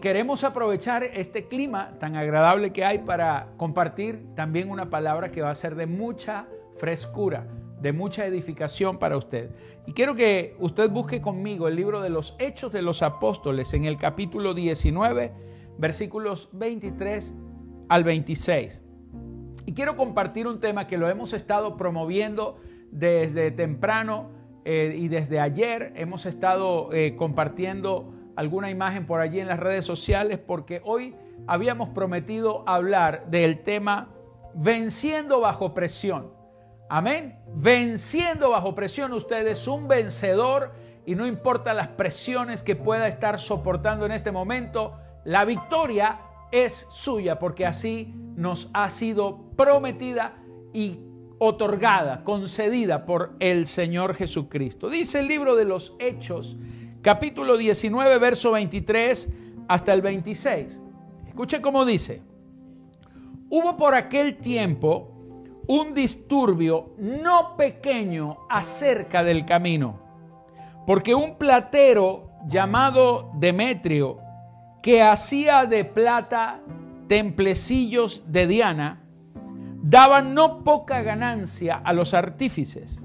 Queremos aprovechar este clima tan agradable que hay para compartir también una palabra que va a ser de mucha frescura, de mucha edificación para usted. Y quiero que usted busque conmigo el libro de los Hechos de los Apóstoles en el capítulo 19, versículos 23 al 26. Y quiero compartir un tema que lo hemos estado promoviendo desde temprano eh, y desde ayer. Hemos estado eh, compartiendo alguna imagen por allí en las redes sociales porque hoy habíamos prometido hablar del tema venciendo bajo presión. Amén. Venciendo bajo presión, usted es un vencedor y no importa las presiones que pueda estar soportando en este momento, la victoria es suya porque así nos ha sido prometida y otorgada, concedida por el Señor Jesucristo. Dice el libro de los Hechos capítulo 19, verso 23 hasta el 26. Escuche cómo dice. Hubo por aquel tiempo un disturbio no pequeño acerca del camino, porque un platero llamado Demetrio, que hacía de plata templecillos de Diana, daba no poca ganancia a los artífices,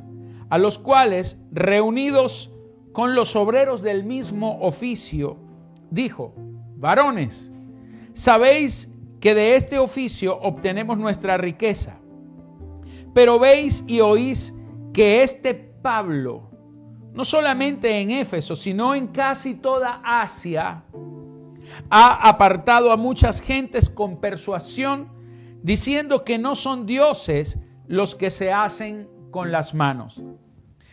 a los cuales, reunidos con los obreros del mismo oficio, dijo, varones, sabéis que de este oficio obtenemos nuestra riqueza, pero veis y oís que este Pablo, no solamente en Éfeso, sino en casi toda Asia, ha apartado a muchas gentes con persuasión, diciendo que no son dioses los que se hacen con las manos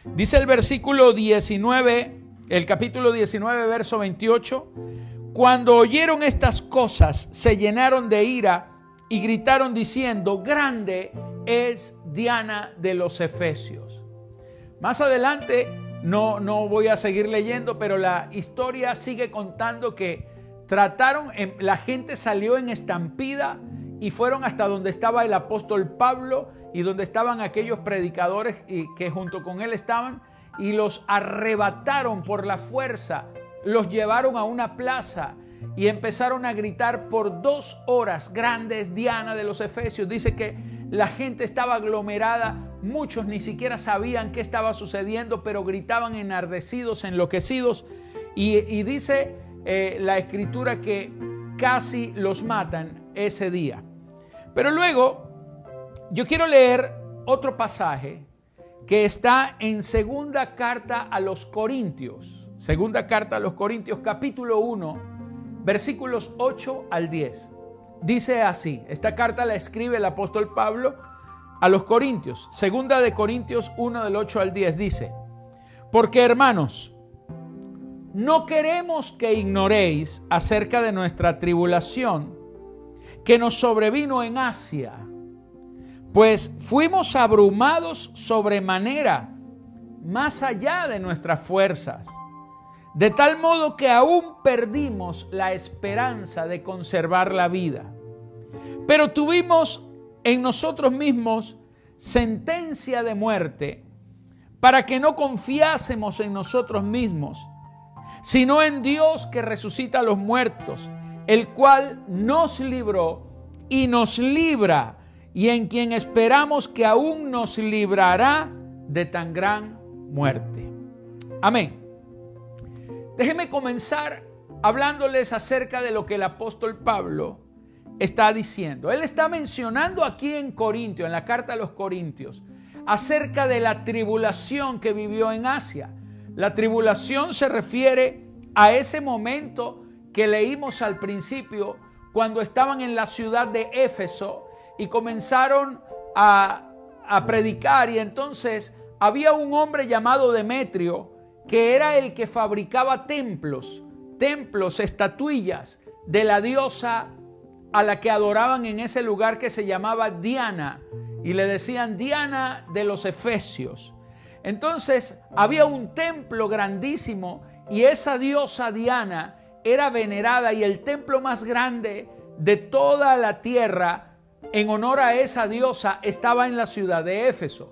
Dice el versículo 19, el capítulo 19, verso 28, cuando oyeron estas cosas, se llenaron de ira y gritaron diciendo, grande es Diana de los Efesios. Más adelante, no, no voy a seguir leyendo, pero la historia sigue contando que trataron, la gente salió en estampida y fueron hasta donde estaba el apóstol Pablo y donde estaban aquellos predicadores que junto con él estaban y los arrebataron por la fuerza, los llevaron a una plaza y empezaron a gritar por dos horas, grandes Diana de los Efesios. Dice que la gente estaba aglomerada, muchos ni siquiera sabían qué estaba sucediendo, pero gritaban enardecidos, enloquecidos. Y, dice eh, la escritura que casi los matan ese día. Pero luego yo quiero leer otro pasaje que está en segunda carta a los Corintios. Segunda carta a los Corintios capítulo 1, versículos 8 al 10. Dice así, esta carta la escribe el apóstol Pablo a los Corintios. Segunda de Corintios 1 del 8 al 10 dice, porque hermanos, no queremos que ignoréis acerca de nuestra tribulación que nos sobrevino en Asia pues fuimos abrumados sobremanera, más allá de nuestras fuerzas, de tal modo que aún perdimos la esperanza de conservar la vida. Pero tuvimos en nosotros mismos sentencia de muerte para que no confiásemos en nosotros mismos, sino en Dios que resucita a los muertos, el cual nos libró y nos libra y en quien esperamos que aún nos librará de tan gran muerte. Amén. Déjenme comenzar hablándoles acerca de lo que el apóstol Pablo está diciendo. Él está mencionando aquí en Corintio, en la carta a los Corintios, acerca de la tribulación que vivió en Asia. La tribulación se refiere a ese momento que leímos al principio cuando estaban en la ciudad de Éfeso y comenzaron a, predicar y entonces había un hombre llamado Demetrio que era el que fabricaba templos, templos, estatuillas de la diosa a la que adoraban en ese lugar que se llamaba Diana y le decían Diana de los Efesios. Entonces había un templo grandísimo y esa diosa Diana era venerada y el templo más grande de toda la tierra en honor a esa diosa estaba en la ciudad de Éfeso.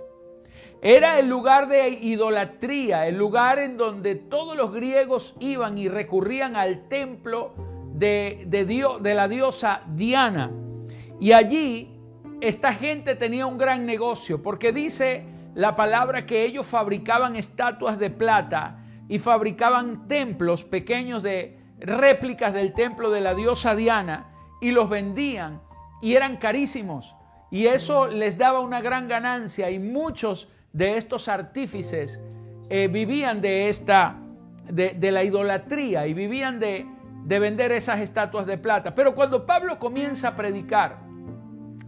Era el lugar de idolatría, el lugar en donde todos los griegos iban y recurrían al templo de, de, de la diosa Diana. Y allí esta gente tenía un gran negocio, porque dice la palabra que ellos fabricaban estatuas de plata y fabricaban templos pequeños de réplicas del templo de la diosa Diana y los vendían y eran carísimos. Y eso les daba una gran ganancia y muchos de estos artífices eh, vivían de esta, de, la idolatría y vivían de, de vender esas estatuas de plata. Pero cuando Pablo comienza a predicar,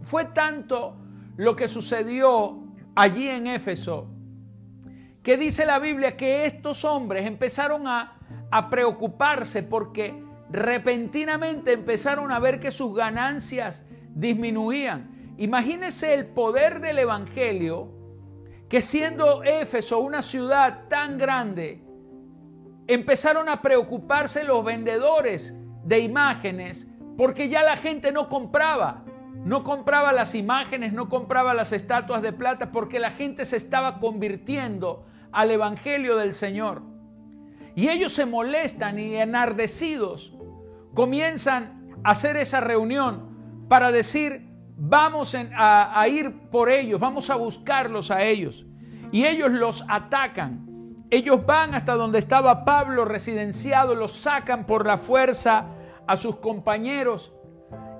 fue tanto lo que sucedió allí en Éfeso que dice la Biblia que estos hombres empezaron a, a preocuparse porque repentinamente empezaron a ver que sus ganancias disminuían. Imagínese el poder del Evangelio que siendo Éfeso una ciudad tan grande, empezaron a preocuparse los vendedores de imágenes porque ya la gente no compraba. No compraba las imágenes, no compraba las estatuas de plata porque la gente se estaba convirtiendo al Evangelio del Señor. Y ellos se molestan y enardecidos comienzan a hacer esa reunión para decir, vamos a, a ir por ellos, vamos a buscarlos a ellos. Y ellos los atacan. Ellos van hasta donde estaba Pablo residenciado, los sacan por la fuerza a sus compañeros.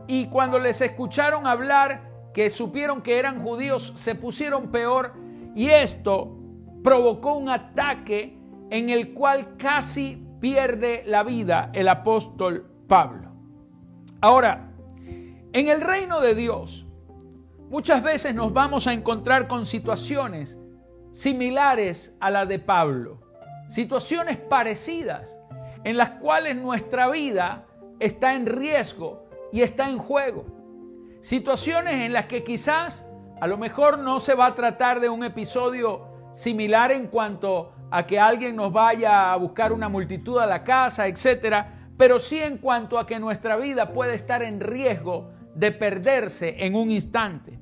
Y cuando les escucharon hablar, que supieron que eran judíos, se pusieron peor. Y esto provocó un ataque en el cual casi pierde la vida el apóstol Pablo. Ahora, en el reino de Dios, muchas veces nos vamos a encontrar con situaciones similares a la de Pablo, situaciones parecidas en las cuales nuestra vida está en riesgo y está en juego. Situaciones en las que quizás a lo mejor no se va a tratar de un episodio similar en cuanto a que alguien nos vaya a buscar una multitud a la casa, etcétera, pero sí en cuanto a que nuestra vida puede estar en riesgo de perderse en un instante.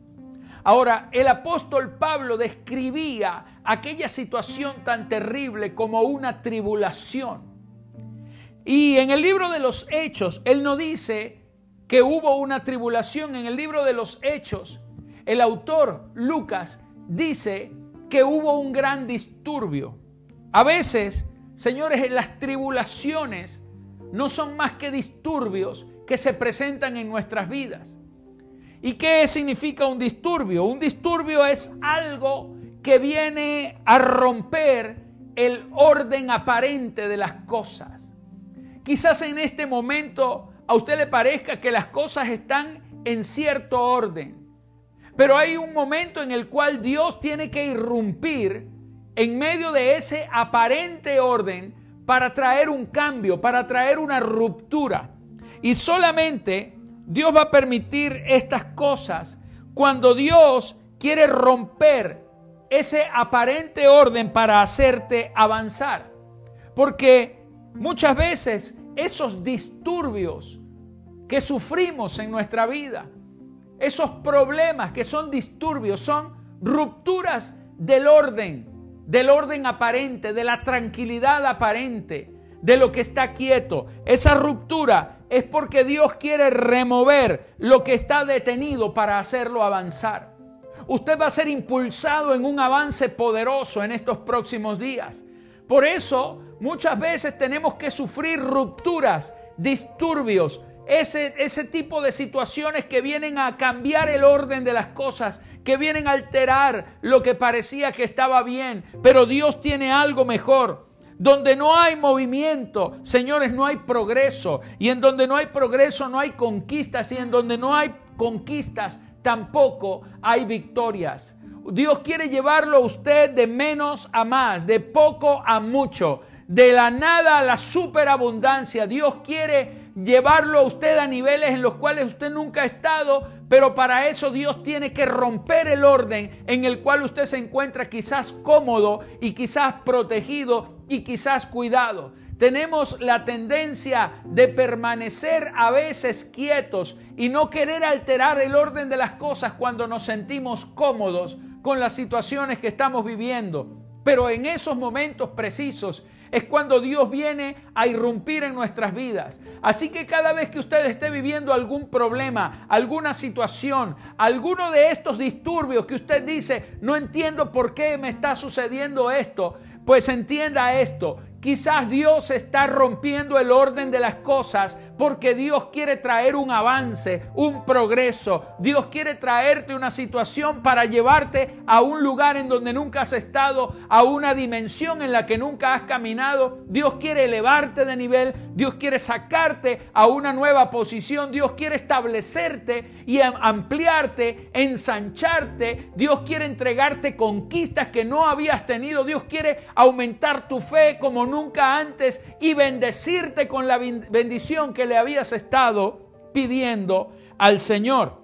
Ahora, el apóstol Pablo describía aquella situación tan terrible como una tribulación. Y en el libro de los Hechos, él no dice que hubo una tribulación. En el libro de los Hechos, el autor Lucas dice que hubo un gran disturbio. A veces, señores, las tribulaciones no son más que disturbios que se presentan en nuestras vidas. ¿Y qué significa un disturbio? Un disturbio es algo que viene a romper el orden aparente de las cosas. Quizás en este momento a usted le parezca que las cosas están en cierto orden, pero hay un momento en el cual Dios tiene que irrumpir en medio de ese aparente orden para traer un cambio, para traer una ruptura. Y solamente Dios va a permitir estas cosas cuando Dios quiere romper ese aparente orden para hacerte avanzar. Porque muchas veces esos disturbios que sufrimos en nuestra vida, esos problemas que son disturbios, son rupturas del orden, del orden aparente, de la tranquilidad aparente, de lo que está quieto. Esa ruptura es porque Dios quiere remover lo que está detenido para hacerlo avanzar. Usted va a ser impulsado en un avance poderoso en estos próximos días. Por eso muchas veces tenemos que sufrir rupturas, disturbios, ese, ese, tipo de situaciones que vienen a cambiar el orden de las cosas, que vienen a alterar lo que parecía que estaba bien, pero Dios tiene algo mejor. Donde no hay movimiento, señores, no hay progreso. Y en donde no hay progreso, no hay conquistas. Y en donde no hay conquistas, tampoco hay victorias. Dios quiere llevarlo a usted de menos a más, de poco a mucho, de la nada a la superabundancia. Dios quiere llevarlo a usted a niveles en los cuales usted nunca ha estado, pero para eso Dios tiene que romper el orden en el cual usted se encuentra quizás cómodo y quizás protegido y quizás cuidado. Tenemos la tendencia de permanecer a veces quietos y no querer alterar el orden de las cosas cuando nos sentimos cómodos con las situaciones que estamos viviendo. Pero en esos momentos precisos es cuando Dios viene a irrumpir en nuestras vidas. Así que cada vez que usted esté viviendo algún problema, alguna situación, alguno de estos disturbios que usted dice, no entiendo por qué me está sucediendo esto, pues entienda esto, Quizás Dios está rompiendo el orden de las cosas porque Dios quiere traer un avance, un progreso. Dios quiere traerte una situación para llevarte a un lugar en donde nunca has estado, a una dimensión en la que nunca has caminado. Dios quiere elevarte de nivel, Dios quiere sacarte a una nueva posición, Dios quiere establecerte y ampliarte, ensancharte. Dios quiere entregarte conquistas que no habías tenido. Dios quiere aumentar tu fe como nunca antes y bendecirte con la bendición que le habías estado pidiendo al Señor.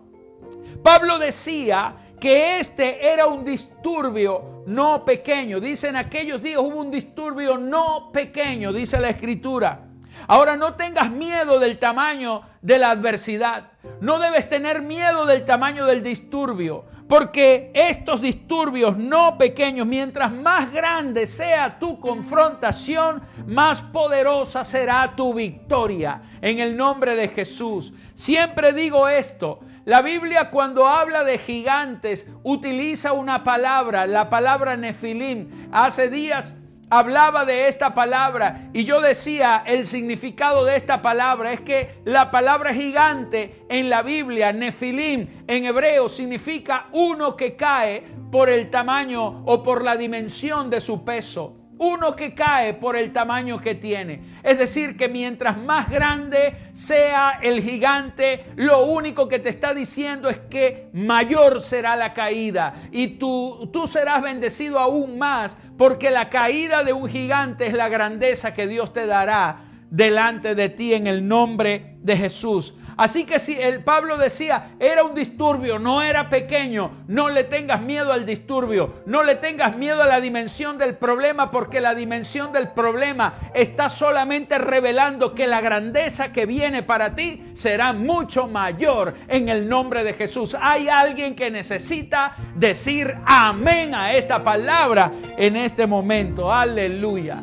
Pablo decía que este era un disturbio no pequeño. Dice en aquellos días hubo un disturbio no pequeño, dice la escritura. Ahora no tengas miedo del tamaño de la adversidad. No debes tener miedo del tamaño del disturbio. Porque estos disturbios no pequeños, mientras más grande sea tu confrontación, más poderosa será tu victoria. En el nombre de Jesús. Siempre digo esto. La Biblia cuando habla de gigantes utiliza una palabra, la palabra nefilim. Hace días hablaba de esta palabra y yo decía el significado de esta palabra es que la palabra gigante en la Biblia, nefilim, en hebreo significa uno que cae por el tamaño o por la dimensión de su peso uno que cae por el tamaño que tiene. Es decir, que mientras más grande sea el gigante, lo único que te está diciendo es que mayor será la caída y tú, tú serás bendecido aún más porque la caída de un gigante es la grandeza que Dios te dará delante de ti en el nombre de Jesús. Así que si el Pablo decía, era un disturbio, no era pequeño, no le tengas miedo al disturbio, no le tengas miedo a la dimensión del problema, porque la dimensión del problema está solamente revelando que la grandeza que viene para ti será mucho mayor en el nombre de Jesús. Hay alguien que necesita decir amén a esta palabra en este momento. Aleluya.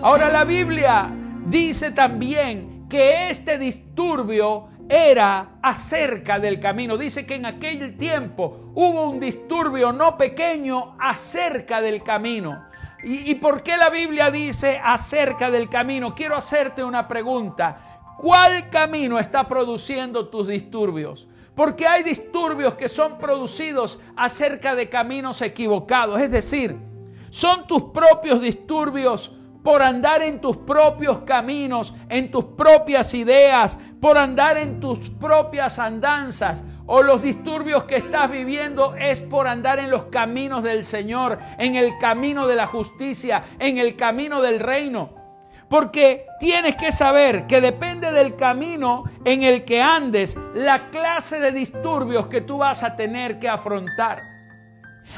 Ahora la Biblia dice también que este disturbio era acerca del camino. Dice que en aquel tiempo hubo un disturbio no pequeño acerca del camino. ¿Y, por qué la Biblia dice acerca del camino? Quiero hacerte una pregunta. ¿Cuál camino está produciendo tus disturbios? Porque hay disturbios que son producidos acerca de caminos equivocados. Es decir, son tus propios disturbios por andar en tus propios caminos, en tus propias ideas, por andar en tus propias andanzas. O los disturbios que estás viviendo es por andar en los caminos del Señor, en el camino de la justicia, en el camino del reino. Porque tienes que saber que depende del camino en el que andes, la clase de disturbios que tú vas a tener que afrontar.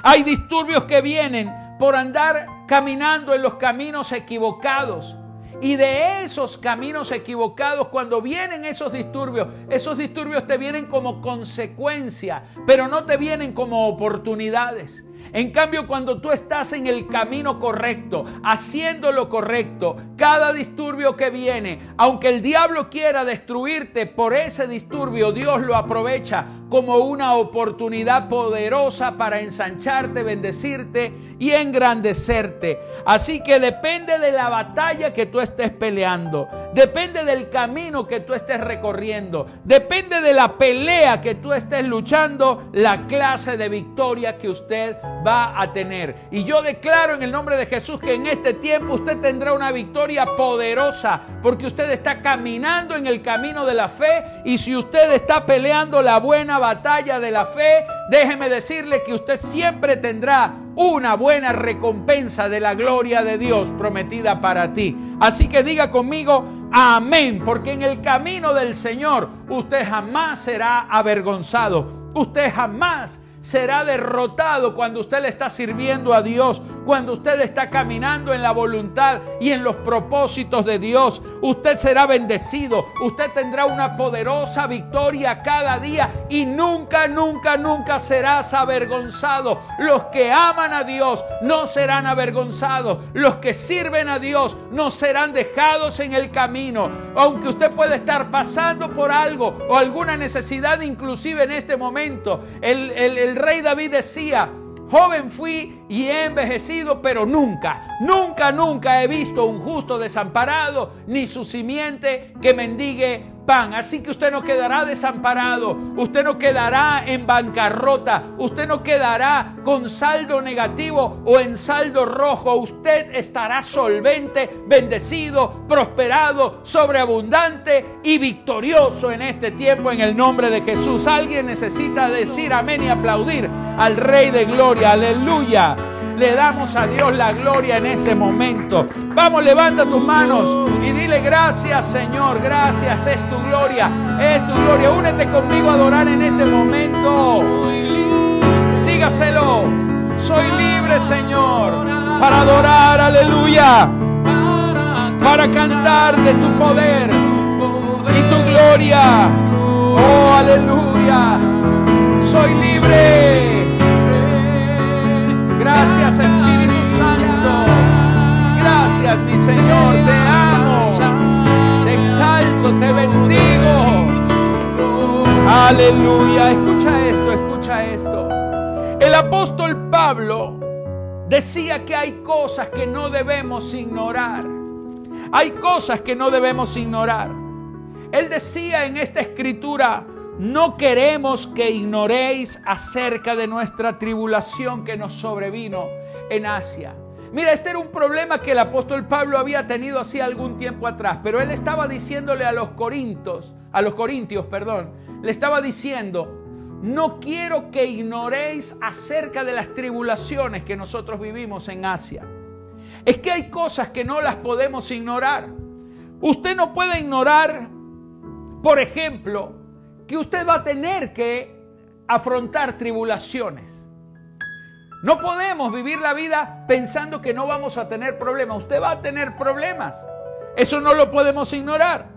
Hay disturbios que vienen por andar caminando en los caminos equivocados. Y de esos caminos equivocados, cuando vienen esos disturbios, esos disturbios te vienen como consecuencia, pero no te vienen como oportunidades. En cambio, cuando tú estás en el camino correcto, haciendo lo correcto, cada disturbio que viene, aunque el diablo quiera destruirte por ese disturbio, Dios lo aprovecha como una oportunidad poderosa para ensancharte, bendecirte y engrandecerte. Así que depende de la batalla que tú estés peleando, depende del camino que tú estés recorriendo, depende de la pelea que tú estés luchando, la clase de victoria que usted va a tener. Y yo declaro en el nombre de Jesús que en este tiempo usted tendrá una victoria poderosa porque usted está caminando en el camino de la fe y si usted está peleando la buena batalla de la fe, déjeme decirle que usted siempre tendrá una buena recompensa de la gloria de Dios prometida para ti. Así que diga conmigo, amén, porque en el camino del Señor usted jamás será avergonzado, usted jamás será derrotado cuando usted le está sirviendo a Dios. cuando usted está caminando en la voluntad y en los propósitos de Dios. Usted será bendecido, usted tendrá una poderosa victoria cada día y nunca, nunca, nunca serás avergonzado. Los que aman a Dios no serán avergonzados. Los que sirven a Dios no serán dejados en el camino. Aunque usted pueda estar pasando por algo o alguna necesidad, inclusive en este momento, el, el rey David decía, Joven fui y he envejecido, pero nunca, nunca, nunca he visto un justo desamparado, ni su simiente que mendigue pan. Así que usted no quedará desamparado, usted no quedará en bancarrota, usted no quedará con saldo negativo o en saldo rojo. Usted estará solvente, bendecido, prosperado, sobreabundante y victorioso en este tiempo en el nombre de Jesús. Alguien necesita decir amén y aplaudir al Rey de Gloria. Aleluya. Le damos a Dios la gloria en este momento. Vamos, levanta tus manos y dile gracias Señor, gracias, es tu gloria, es tu gloria. Únete conmigo a adorar en este momento. Dígaselo, soy libre Señor para adorar, aleluya, para cantar de tu poder y tu gloria. Oh, aleluya, soy libre. Gracias Espíritu Santo. Gracias mi Señor. Te amo. Te exalto, te bendigo. Aleluya. Escucha esto, escucha esto. El apóstol Pablo decía que hay cosas que no debemos ignorar. Hay cosas que no debemos ignorar. Él decía en esta escritura, no queremos que ignoréis acerca de nuestra tribulación que nos sobrevino en Asia. Mira, este era un problema que el apóstol Pablo había tenido hacía algún tiempo atrás, pero él estaba diciéndole a los corintios, a los corintios, perdón, le estaba diciendo, no quiero que ignoréis acerca de las tribulaciones que nosotros vivimos en Asia. Es que hay cosas que no las podemos ignorar. Usted no puede ignorar, por ejemplo, que usted va a tener que afrontar tribulaciones. No podemos vivir la vida pensando que no vamos a tener problemas. Usted va a tener problemas. Eso no lo podemos ignorar.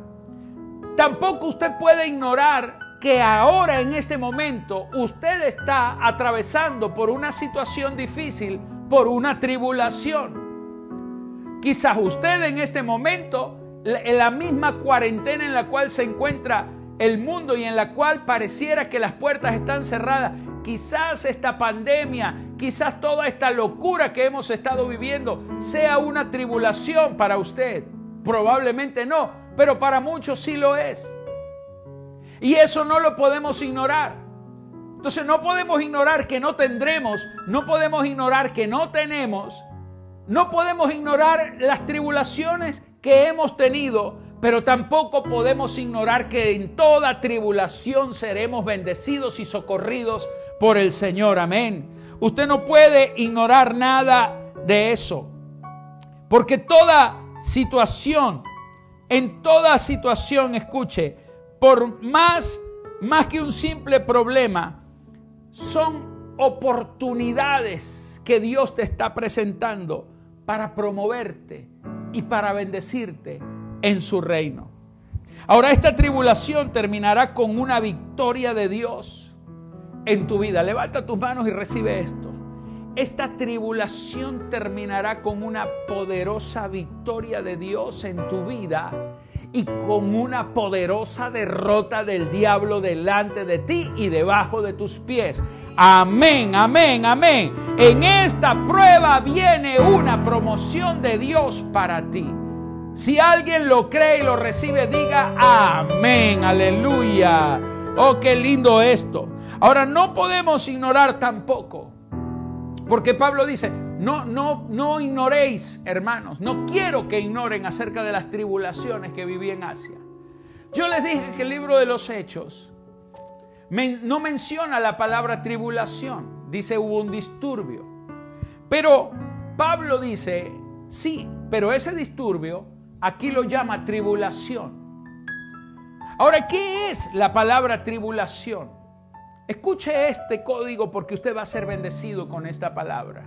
Tampoco usted puede ignorar que ahora en este momento usted está atravesando por una situación difícil, por una tribulación. Quizás usted en este momento, en la misma cuarentena en la cual se encuentra el mundo y en la cual pareciera que las puertas están cerradas. Quizás esta pandemia, quizás toda esta locura que hemos estado viviendo sea una tribulación para usted. Probablemente no, pero para muchos sí lo es. Y eso no lo podemos ignorar. Entonces no podemos ignorar que no tendremos, no podemos ignorar que no tenemos, no podemos ignorar las tribulaciones que hemos tenido, pero tampoco podemos ignorar que en toda tribulación seremos bendecidos y socorridos por el Señor. Amén. Usted no puede ignorar nada de eso. Porque toda situación, en toda situación, escuche, por más, más que un simple problema, son oportunidades que Dios te está presentando para promoverte y para bendecirte en su reino. Ahora esta tribulación terminará con una victoria de Dios en tu vida. Levanta tus manos y recibe esto. Esta tribulación terminará con una poderosa victoria de Dios en tu vida y con una poderosa derrota del diablo delante de ti y debajo de tus pies. Amén, amén, amén. En esta prueba viene una promoción de Dios para ti. Si alguien lo cree y lo recibe, diga amén, aleluya. Oh, qué lindo esto. Ahora no podemos ignorar tampoco, porque Pablo dice, no, no, no ignoréis, hermanos, no quiero que ignoren acerca de las tribulaciones que viví en Asia. Yo les dije que el libro de los Hechos no menciona la palabra tribulación, dice hubo un disturbio. Pero Pablo dice, sí, pero ese disturbio Aquí lo llama tribulación. Ahora, ¿qué es la palabra tribulación? Escuche este código porque usted va a ser bendecido con esta palabra.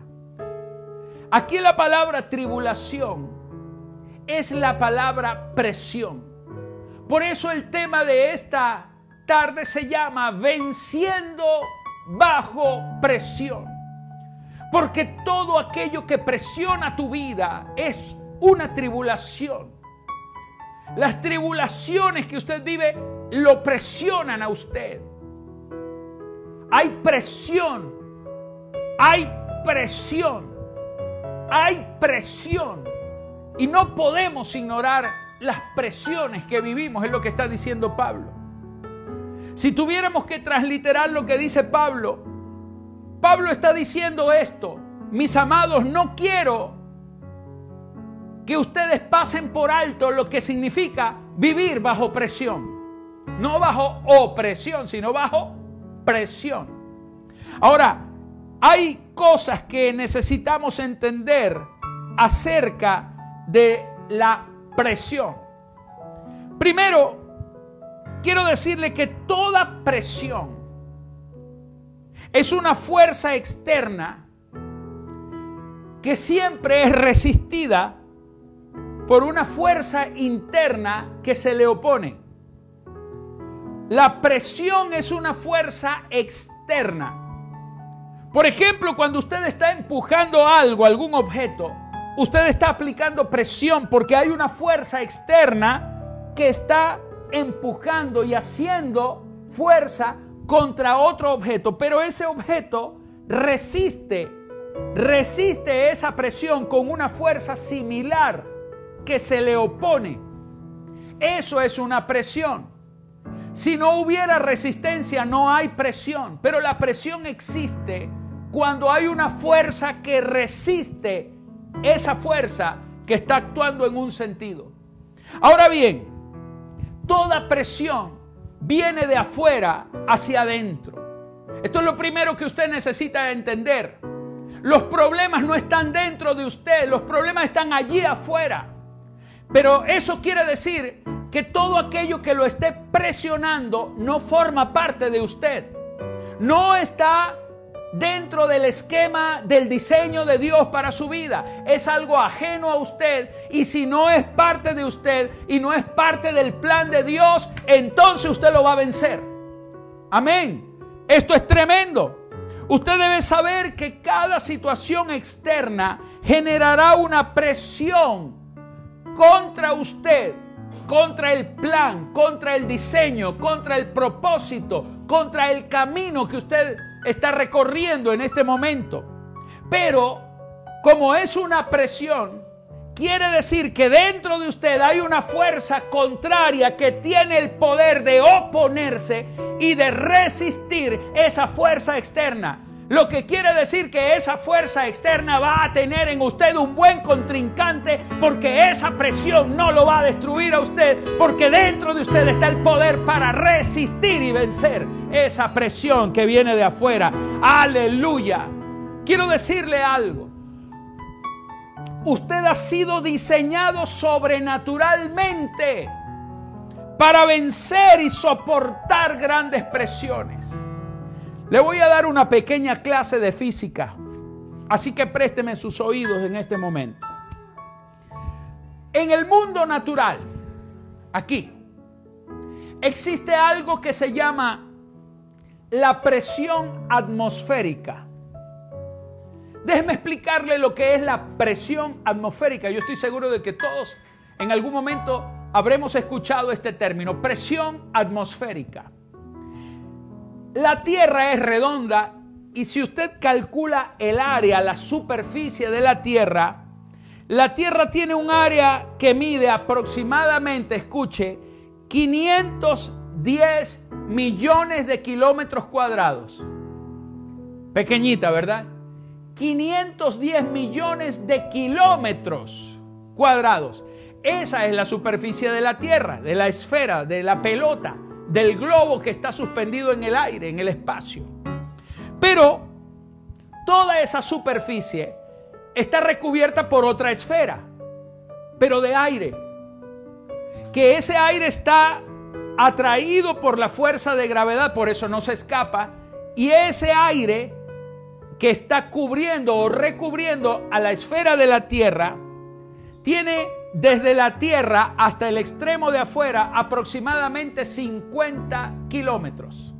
Aquí la palabra tribulación es la palabra presión. Por eso el tema de esta tarde se llama venciendo bajo presión. Porque todo aquello que presiona tu vida es una tribulación. Las tribulaciones que usted vive lo presionan a usted. Hay presión. Hay presión. Hay presión. Y no podemos ignorar las presiones que vivimos, es lo que está diciendo Pablo. Si tuviéramos que transliterar lo que dice Pablo, Pablo está diciendo esto, mis amados, no quiero que ustedes pasen por alto lo que significa vivir bajo presión. No bajo opresión, sino bajo presión. Ahora, hay cosas que necesitamos entender acerca de la presión. Primero, quiero decirle que toda presión es una fuerza externa que siempre es resistida por una fuerza interna que se le opone. La presión es una fuerza externa. Por ejemplo, cuando usted está empujando algo, algún objeto, usted está aplicando presión porque hay una fuerza externa que está empujando y haciendo fuerza contra otro objeto, pero ese objeto resiste, resiste esa presión con una fuerza similar que se le opone. Eso es una presión. Si no hubiera resistencia, no hay presión, pero la presión existe cuando hay una fuerza que resiste esa fuerza que está actuando en un sentido. Ahora bien, toda presión viene de afuera hacia adentro. Esto es lo primero que usted necesita entender. Los problemas no están dentro de usted, los problemas están allí afuera. Pero eso quiere decir que todo aquello que lo esté presionando no forma parte de usted. No está dentro del esquema del diseño de Dios para su vida. Es algo ajeno a usted y si no es parte de usted y no es parte del plan de Dios, entonces usted lo va a vencer. Amén. Esto es tremendo. Usted debe saber que cada situación externa generará una presión contra usted, contra el plan, contra el diseño, contra el propósito, contra el camino que usted está recorriendo en este momento. Pero como es una presión, quiere decir que dentro de usted hay una fuerza contraria que tiene el poder de oponerse y de resistir esa fuerza externa. Lo que quiere decir que esa fuerza externa va a tener en usted un buen contrincante porque esa presión no lo va a destruir a usted porque dentro de usted está el poder para resistir y vencer esa presión que viene de afuera. Aleluya. Quiero decirle algo. Usted ha sido diseñado sobrenaturalmente para vencer y soportar grandes presiones. Le voy a dar una pequeña clase de física, así que présteme sus oídos en este momento. En el mundo natural, aquí, existe algo que se llama la presión atmosférica. Déjeme explicarle lo que es la presión atmosférica. Yo estoy seguro de que todos en algún momento habremos escuchado este término, presión atmosférica. La Tierra es redonda y si usted calcula el área, la superficie de la Tierra, la Tierra tiene un área que mide aproximadamente, escuche, 510 millones de kilómetros cuadrados. Pequeñita, ¿verdad? 510 millones de kilómetros cuadrados. Esa es la superficie de la Tierra, de la esfera, de la pelota del globo que está suspendido en el aire, en el espacio. Pero toda esa superficie está recubierta por otra esfera, pero de aire. Que ese aire está atraído por la fuerza de gravedad, por eso no se escapa. Y ese aire que está cubriendo o recubriendo a la esfera de la Tierra tiene desde la Tierra hasta el extremo de afuera aproximadamente 50 kilómetros.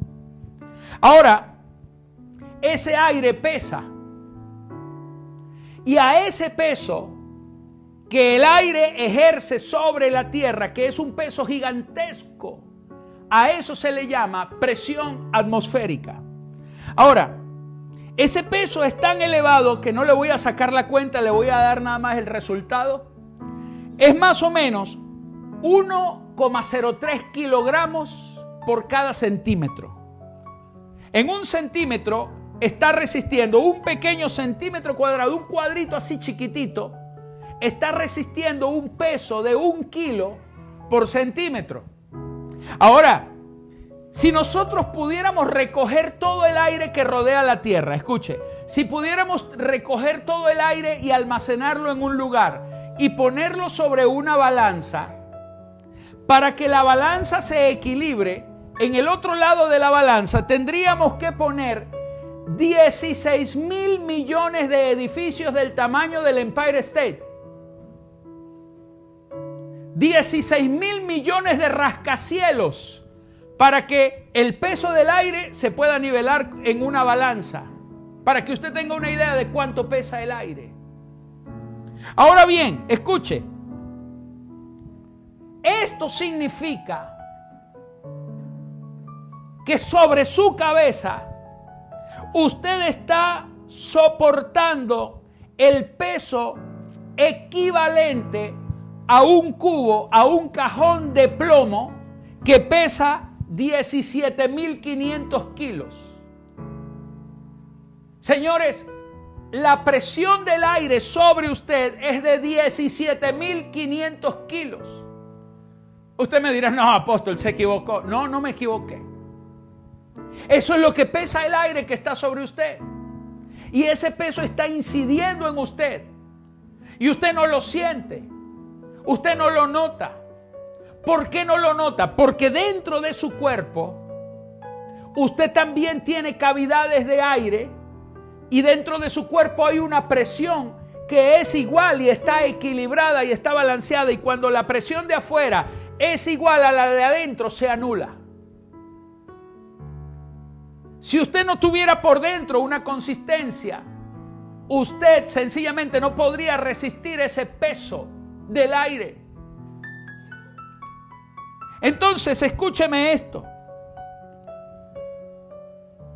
Ahora, ese aire pesa. Y a ese peso que el aire ejerce sobre la Tierra, que es un peso gigantesco, a eso se le llama presión atmosférica. Ahora, ese peso es tan elevado que no le voy a sacar la cuenta, le voy a dar nada más el resultado es más o menos 1,03 kilogramos por cada centímetro. En un centímetro está resistiendo un pequeño centímetro cuadrado, un cuadrito así chiquitito, está resistiendo un peso de un kilo por centímetro. Ahora, si nosotros pudiéramos recoger todo el aire que rodea la Tierra, escuche, si pudiéramos recoger todo el aire y almacenarlo en un lugar, y ponerlo sobre una balanza, para que la balanza se equilibre, en el otro lado de la balanza tendríamos que poner 16 mil millones de edificios del tamaño del Empire State. 16 mil millones de rascacielos para que el peso del aire se pueda nivelar en una balanza. Para que usted tenga una idea de cuánto pesa el aire. Ahora bien, escuche. Esto significa que sobre su cabeza usted está soportando el peso equivalente a un cubo, a un cajón de plomo que pesa 17.500 kilos. Señores, la presión del aire sobre usted es de 17.500 kilos. Usted me dirá, no, apóstol, se equivocó. No, no me equivoqué. Eso es lo que pesa el aire que está sobre usted. Y ese peso está incidiendo en usted. Y usted no lo siente. Usted no lo nota. ¿Por qué no lo nota? Porque dentro de su cuerpo usted también tiene cavidades de aire y dentro de su cuerpo hay una presión que es igual y está equilibrada y está balanceada y cuando la presión de afuera es igual a la de adentro se anula. Si usted no tuviera por dentro una consistencia, usted sencillamente no podría resistir ese peso del aire. Entonces, escúcheme esto.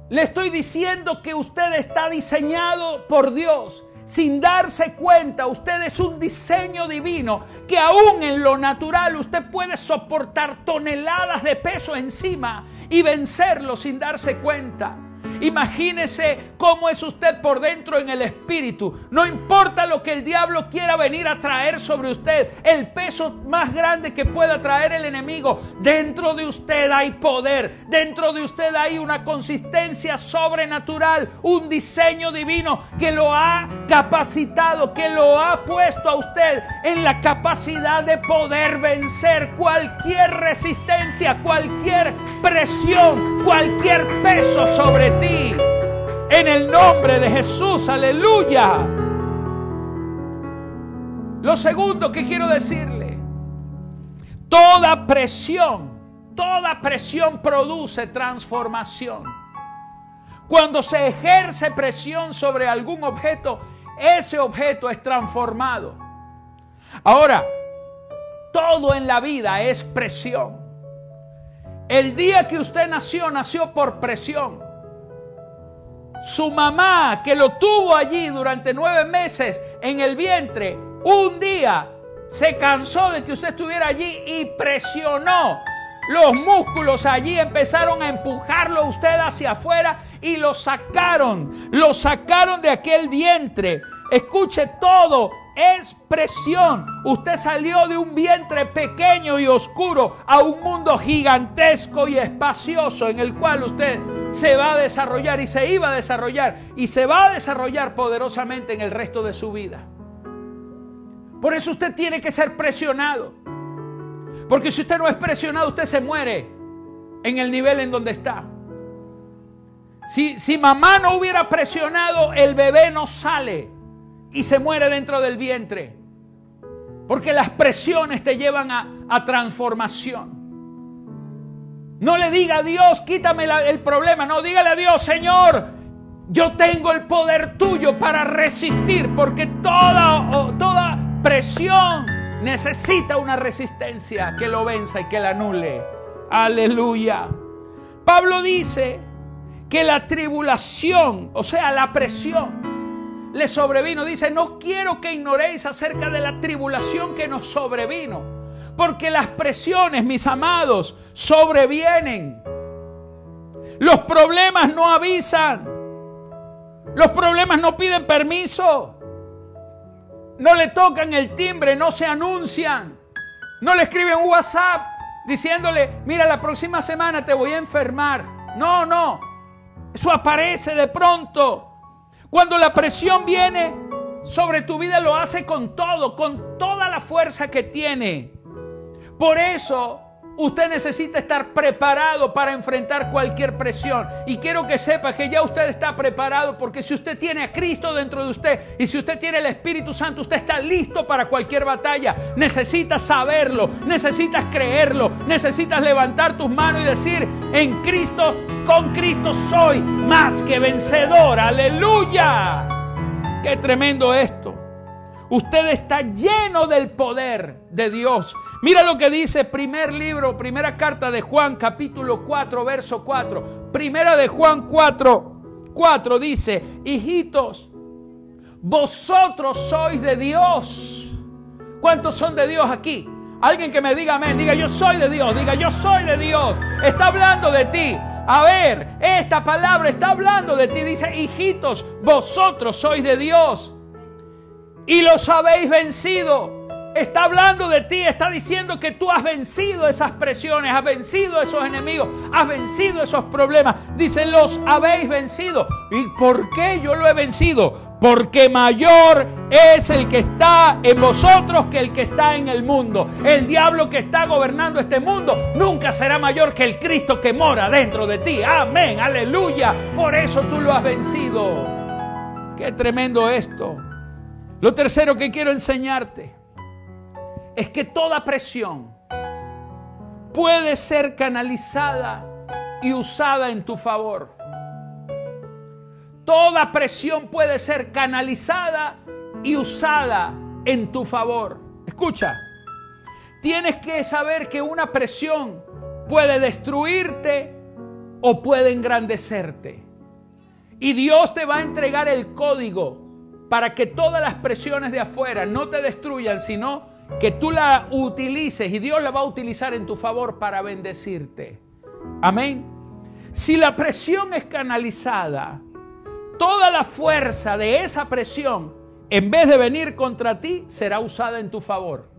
Le estoy diciendo que usted está diseñado por Dios. Sin darse cuenta, usted es un diseño divino que aún en lo natural usted puede soportar toneladas de peso encima y vencerlo sin darse cuenta. Imagínese cómo es usted por dentro en el espíritu. No importa lo que el diablo quiera venir a traer sobre usted, el peso más grande que pueda traer el enemigo, dentro de usted hay poder, dentro de usted hay una consistencia sobrenatural, un diseño divino que lo ha capacitado, que lo ha puesto a usted en la capacidad de poder vencer cualquier resistencia, cualquier presión, cualquier peso sobre ti. En el nombre de Jesús, aleluya. Lo segundo que quiero decirle, toda presión, toda presión produce transformación. Cuando se ejerce presión sobre algún objeto, ese objeto es transformado. Ahora, todo en la vida es presión. El día que usted nació, nació por presión. Su mamá, que lo tuvo allí durante nueve meses en el vientre, un día se cansó de que usted estuviera allí y presionó. Los músculos allí empezaron a empujarlo usted hacia afuera y lo sacaron. Lo sacaron de aquel vientre. Escuche todo es presión. Usted salió de un vientre pequeño y oscuro a un mundo gigantesco y espacioso en el cual usted se va a desarrollar y se iba a desarrollar y se va a desarrollar poderosamente en el resto de su vida. Por eso usted tiene que ser presionado. Porque si usted no es presionado, usted se muere en el nivel en donde está. Si, si mamá no hubiera presionado, el bebé no sale y se muere dentro del vientre. Porque las presiones te llevan a, transformación. No le diga a Dios, quítame el problema. No, dígale a Dios, Señor, yo tengo el poder tuyo para resistir. Porque toda, toda presión necesita una resistencia que lo venza y que la anule. Aleluya. Pablo dice que la tribulación, o sea, la presión, le sobrevino. Dice, no quiero que ignoréis acerca de la tribulación que nos sobrevino. Porque las presiones, mis amados, sobrevienen. Los problemas no avisan. Los problemas no piden permiso. No le tocan el timbre, no se anuncian. No le escriben un WhatsApp diciéndole, mira, la próxima semana te voy a enfermar. No, no. Eso aparece de pronto. Cuando la presión viene sobre tu vida lo hace con todo, con toda la fuerza que tiene. Por eso usted necesita estar preparado para enfrentar cualquier presión. Y quiero que sepa que ya usted está preparado porque si usted tiene a Cristo dentro de usted y si usted tiene el Espíritu Santo, usted está listo para cualquier batalla. Necesitas saberlo, necesitas creerlo, necesitas levantar tus manos y decir, en Cristo con Cristo soy más que vencedor. Aleluya. Qué tremendo esto. Usted está lleno del poder de Dios. Mira lo que dice primer libro, primera carta de Juan, capítulo 4, verso 4. Primera de Juan 4, 4 dice, hijitos, vosotros sois de Dios. ¿Cuántos son de Dios aquí? Alguien que me diga amén, diga yo soy de Dios, diga yo soy de Dios. Está hablando de ti. A ver, esta palabra está hablando de ti. Dice, hijitos, vosotros sois de Dios y los habéis vencido. Está hablando de ti, está diciendo que tú has vencido esas presiones, has vencido esos enemigos, has vencido esos problemas. Dice, los habéis vencido. ¿Y por qué yo lo he vencido? Porque mayor es el que está en vosotros que el que está en el mundo. El diablo que está gobernando este mundo nunca será mayor que el Cristo que mora dentro de ti. Amén, aleluya. Por eso tú lo has vencido. Qué tremendo esto. Lo tercero que quiero enseñarte es que toda presión puede ser canalizada y usada en tu favor. Toda presión puede ser canalizada y usada en tu favor. Escucha, tienes que saber que una presión puede destruirte o puede engrandecerte. Y Dios te va a entregar el código para que todas las presiones de afuera no te destruyan, sino que tú la utilices y Dios la va a utilizar en tu favor para bendecirte. Amén. Si la presión es canalizada, toda la fuerza de esa presión, en vez de venir contra ti, será usada en tu favor.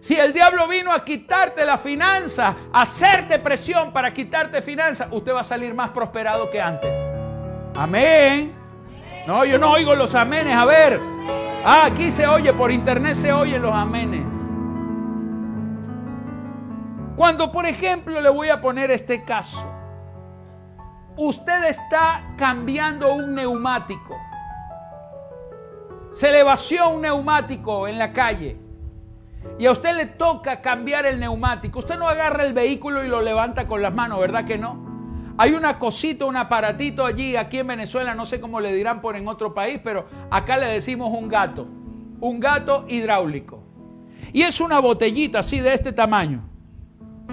Si el diablo vino a quitarte la finanza, a hacerte presión para quitarte finanza, usted va a salir más prosperado que antes. Amén. No, yo no oigo los amenes. A ver. Ah, aquí se oye, por internet se oyen los amenes. Cuando, por ejemplo, le voy a poner este caso. Usted está cambiando un neumático. Se le vació un neumático en la calle. Y a usted le toca cambiar el neumático. Usted no agarra el vehículo y lo levanta con las manos, ¿verdad que no? Hay una cosita, un aparatito allí, aquí en Venezuela, no sé cómo le dirán por en otro país, pero acá le decimos un gato, un gato hidráulico. Y es una botellita así de este tamaño,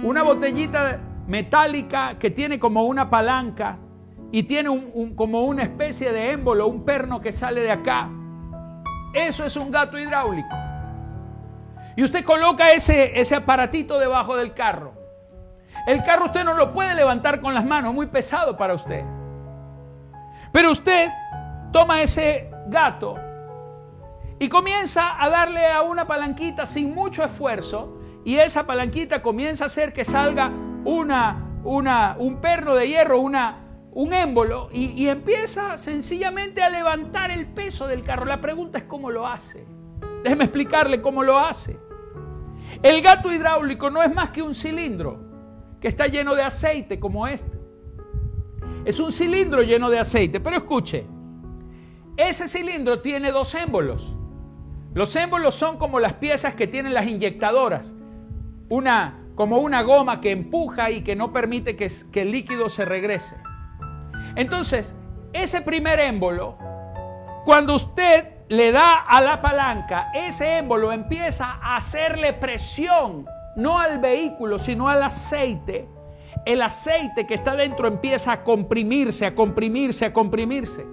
una botellita metálica que tiene como una palanca y tiene como una especie de émbolo, un perno que sale de acá. Eso es un gato hidráulico. Y usted coloca ese, ese aparatito debajo del carro. El carro usted no lo puede levantar con las manos, muy pesado para usted. Pero usted toma ese gato y comienza a darle a una palanquita sin mucho esfuerzo y esa palanquita comienza a hacer que salga una, una, un perno de hierro, una, un émbolo y, y empieza sencillamente a levantar el peso del carro. La pregunta es cómo lo hace. Déjeme explicarle cómo lo hace. El gato hidráulico no es más que un cilindro que está lleno de aceite como este. es un cilindro lleno de aceite. Pero escuche, ese cilindro tiene dos émbolos. Los émbolos son como las piezas que tienen las inyectadoras. Una, como una goma que empuja y que no permite que, que el líquido se regrese. Entonces, ese primer émbolo, cuando usted le da a la palanca, ese émbolo empieza a hacerle presión, no al vehículo, sino al aceite. El aceite que está dentro empieza a comprimirse, a comprimirse, a comprimirse.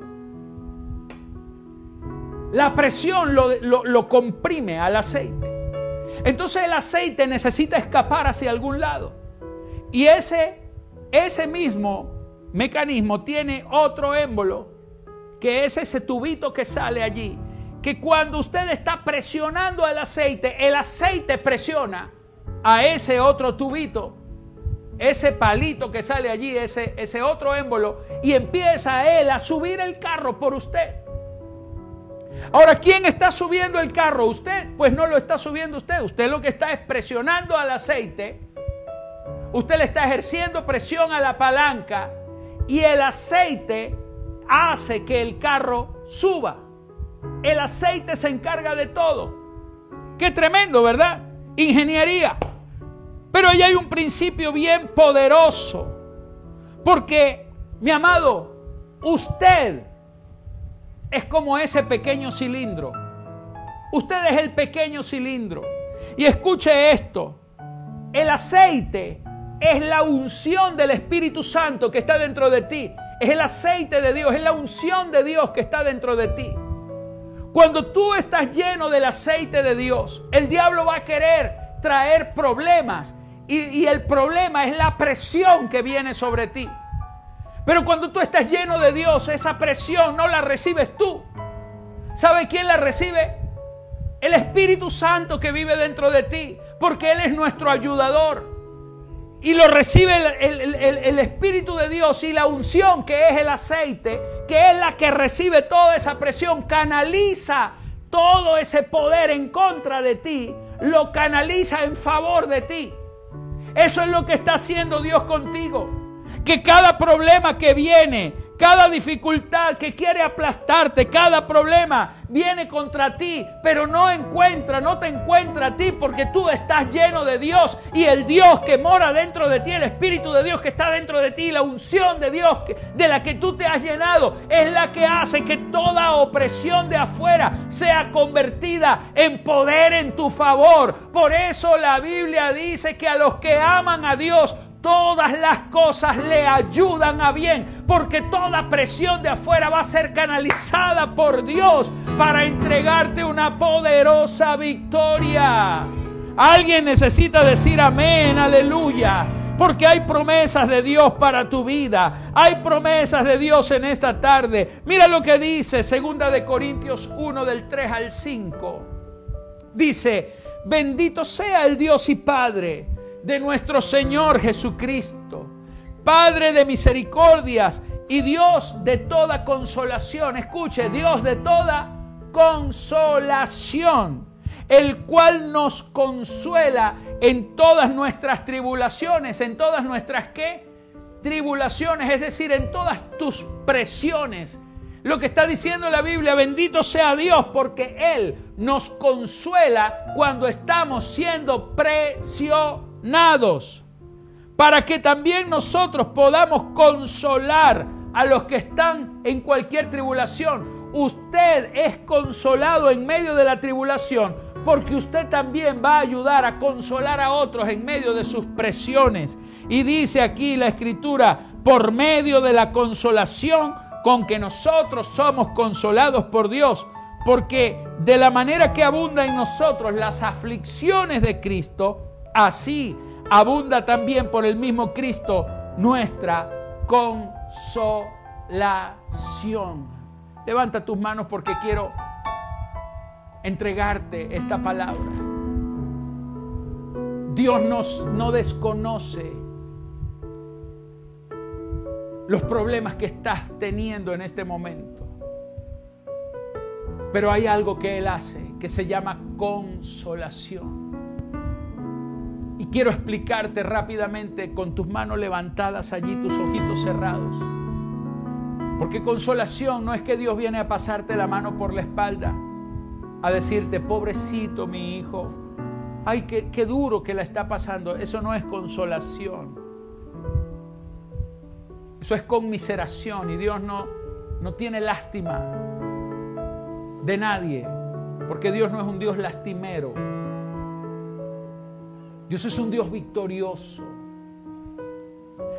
La presión lo, comprime al aceite. Entonces el aceite necesita escapar hacia algún lado. Y ese, ese mismo mecanismo tiene otro émbolo, que es ese tubito que sale allí que cuando usted está presionando el aceite, el aceite presiona a ese otro tubito, ese palito que sale allí, ese, ese otro émbolo, y empieza él a subir el carro por usted. Ahora, ¿quién está subiendo el carro? ¿Usted? Pues no lo está subiendo usted. Usted lo que está es presionando al aceite. Usted le está ejerciendo presión a la palanca y el aceite hace que el carro suba. El aceite se encarga de todo. Qué tremendo, ¿verdad? Ingeniería. Pero ahí hay un principio bien poderoso. Porque, mi amado, usted es como ese pequeño cilindro. Usted es el pequeño cilindro. Y escuche esto. El aceite es la unción del Espíritu Santo que está dentro de ti. Es el aceite de Dios, es la unción de Dios que está dentro de ti. Cuando tú estás lleno del aceite de Dios, el diablo va a querer traer problemas y, el problema es la presión que viene sobre ti. Pero cuando tú estás lleno de Dios, esa presión no la recibes tú. ¿Sabe quién la recibe? El Espíritu Santo que vive dentro de ti, porque Él es nuestro ayudador y lo recibe el, Espíritu de Dios y la unción que es el aceite, que es la que recibe toda esa presión, canaliza todo ese poder en contra de ti, lo canaliza en favor de ti. Eso es lo que está haciendo Dios contigo. Que cada problema que viene, cada dificultad que quiere aplastarte, cada problema viene contra ti, pero no encuentra, no te encuentra a ti porque tú estás lleno de Dios y el Dios que mora dentro de ti, el Espíritu de Dios que está dentro de ti, la unción de Dios de la que tú te has llenado, es la que hace que toda opresión de afuera sea convertida en poder en tu favor. Por eso la Biblia dice que a los que aman a Dios, todas las cosas le ayudan a bien, porque toda presión de afuera va a ser canalizada por Dios para entregarte una poderosa victoria. Alguien necesita decir amén, aleluya. Porque hay promesas de Dios para tu vida. Hay promesas de Dios en esta tarde. Mira lo que dice Segunda de Corintios 1 del 3 al 5. Dice, bendito sea el Dios y Padre de nuestro Señor Jesucristo, Padre de misericordias y Dios de toda consolación. Escuche, Dios de toda consolación, el cual nos consuela en todas nuestras tribulaciones, en todas nuestras qué? Tribulaciones, es decir, en todas tus presiones. Lo que está diciendo la Biblia, bendito sea Dios, porque Él nos consuela cuando estamos siendo presionados para que también nosotros podamos consolar a los que están en cualquier tribulación. Usted es consolado en medio de la tribulación porque usted también va a ayudar a consolar a otros en medio de sus presiones. Y dice aquí la escritura, por medio de la consolación con que nosotros somos consolados por Dios, porque de la manera que abunda en nosotros las aflicciones de Cristo, así abunda también por el mismo Cristo nuestra consolación. Levanta tus manos porque quiero entregarte esta palabra. Dios no desconoce los problemas que estás teniendo en este momento. Pero hay algo que Él hace que se llama consolación. Quiero explicarte rápidamente con tus manos levantadas allí, tus ojitos cerrados. Porque consolación no es que Dios viene a pasarte la mano por la espalda, a decirte, pobrecito mi hijo, ay, qué, qué duro que la está pasando. Eso no es consolación. Eso es conmiseración y Dios no, no tiene lástima de nadie, porque Dios no es un Dios lastimero. Dios es un Dios victorioso.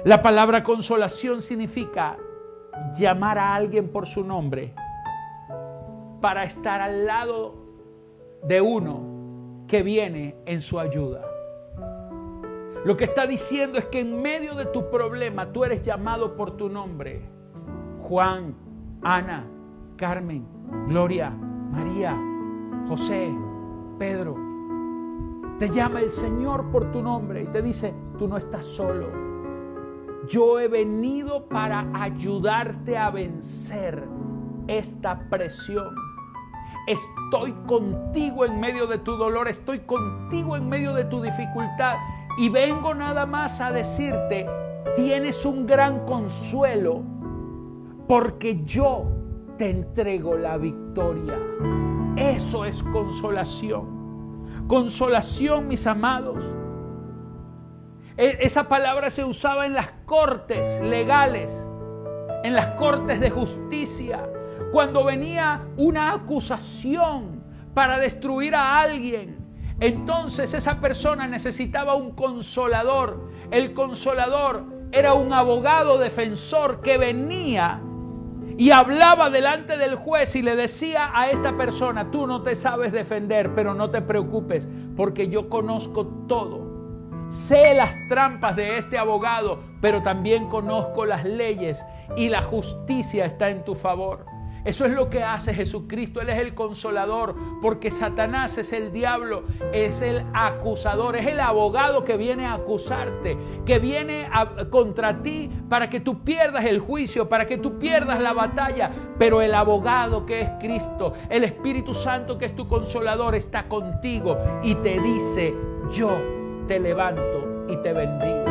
La palabra consolación significa llamar a alguien por su nombre para estar al lado de uno que viene en su ayuda. Lo que está diciendo es que en medio de tu problema tú eres llamado por tu nombre. Juan, Ana, Carmen, Gloria, María, José, Pedro. Te llama el Señor por tu nombre y te dice, tú no estás solo. Yo he venido para ayudarte a vencer esta presión. Estoy contigo en medio de tu dolor, estoy contigo en medio de tu dificultad y vengo nada más a decirte, tienes un gran consuelo porque yo te entrego la victoria. Eso es consolación. Consolación, mis amados. E, esa palabra se usaba en las cortes legales, en las cortes de justicia, cuando venía una acusación para destruir a alguien. Entonces esa persona necesitaba un consolador. El consolador era un abogado defensor que venía y hablaba delante del juez y le decía a esta persona, tú no te sabes defender, pero no te preocupes, porque yo conozco todo. Sé las trampas de este abogado, pero también conozco las leyes y la justicia está en tu favor. Eso es lo que hace Jesucristo. Él es el consolador, porque Satanás es el diablo, es el acusador, es el abogado que viene a acusarte, que viene contra ti para que tú pierdas el juicio, para que tú pierdas la batalla. Pero el abogado que es Cristo, el Espíritu Santo que es tu consolador, está contigo y te dice, yo te levanto y te bendigo.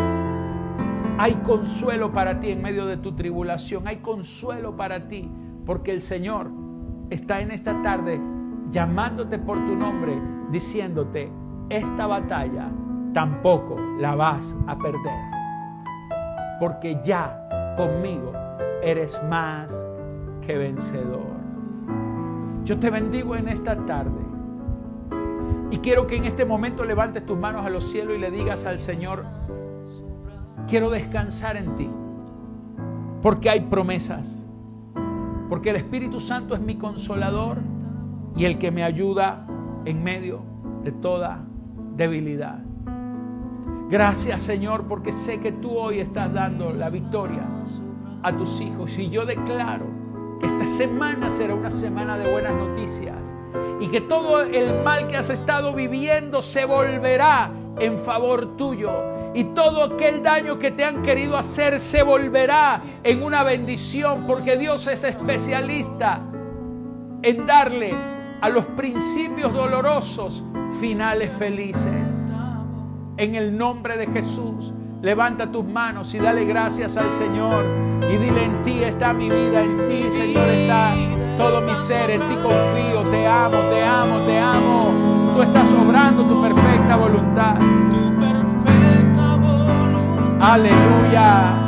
Hay consuelo para ti en medio de tu tribulación, hay consuelo para ti porque el Señor está en esta tarde llamándote por tu nombre, diciéndote, esta batalla tampoco la vas a perder. Porque ya conmigo eres más que vencedor. Yo te bendigo en esta tarde. Y quiero que en este momento levantes tus manos a los cielos y le digas al Señor, quiero descansar en ti. Porque hay promesas porque el Espíritu Santo es mi consolador y el que me ayuda en medio de toda debilidad. Gracias Señor porque sé que tú hoy estás dando la victoria a tus hijos y yo declaro que esta semana será una semana de buenas noticias y que todo el mal que has estado viviendo se volverá en favor tuyo y todo aquel daño que te han querido hacer se volverá en una bendición porque Dios es especialista en darle a los principios dolorosos finales felices. En el nombre de Jesús, levanta tus manos y dale gracias al Señor y dile en ti está mi vida, en ti Señor está todo mi ser, en ti confío, te amo, te amo, te amo. Tú estás obrando tu perfecta voluntad. Aleluya.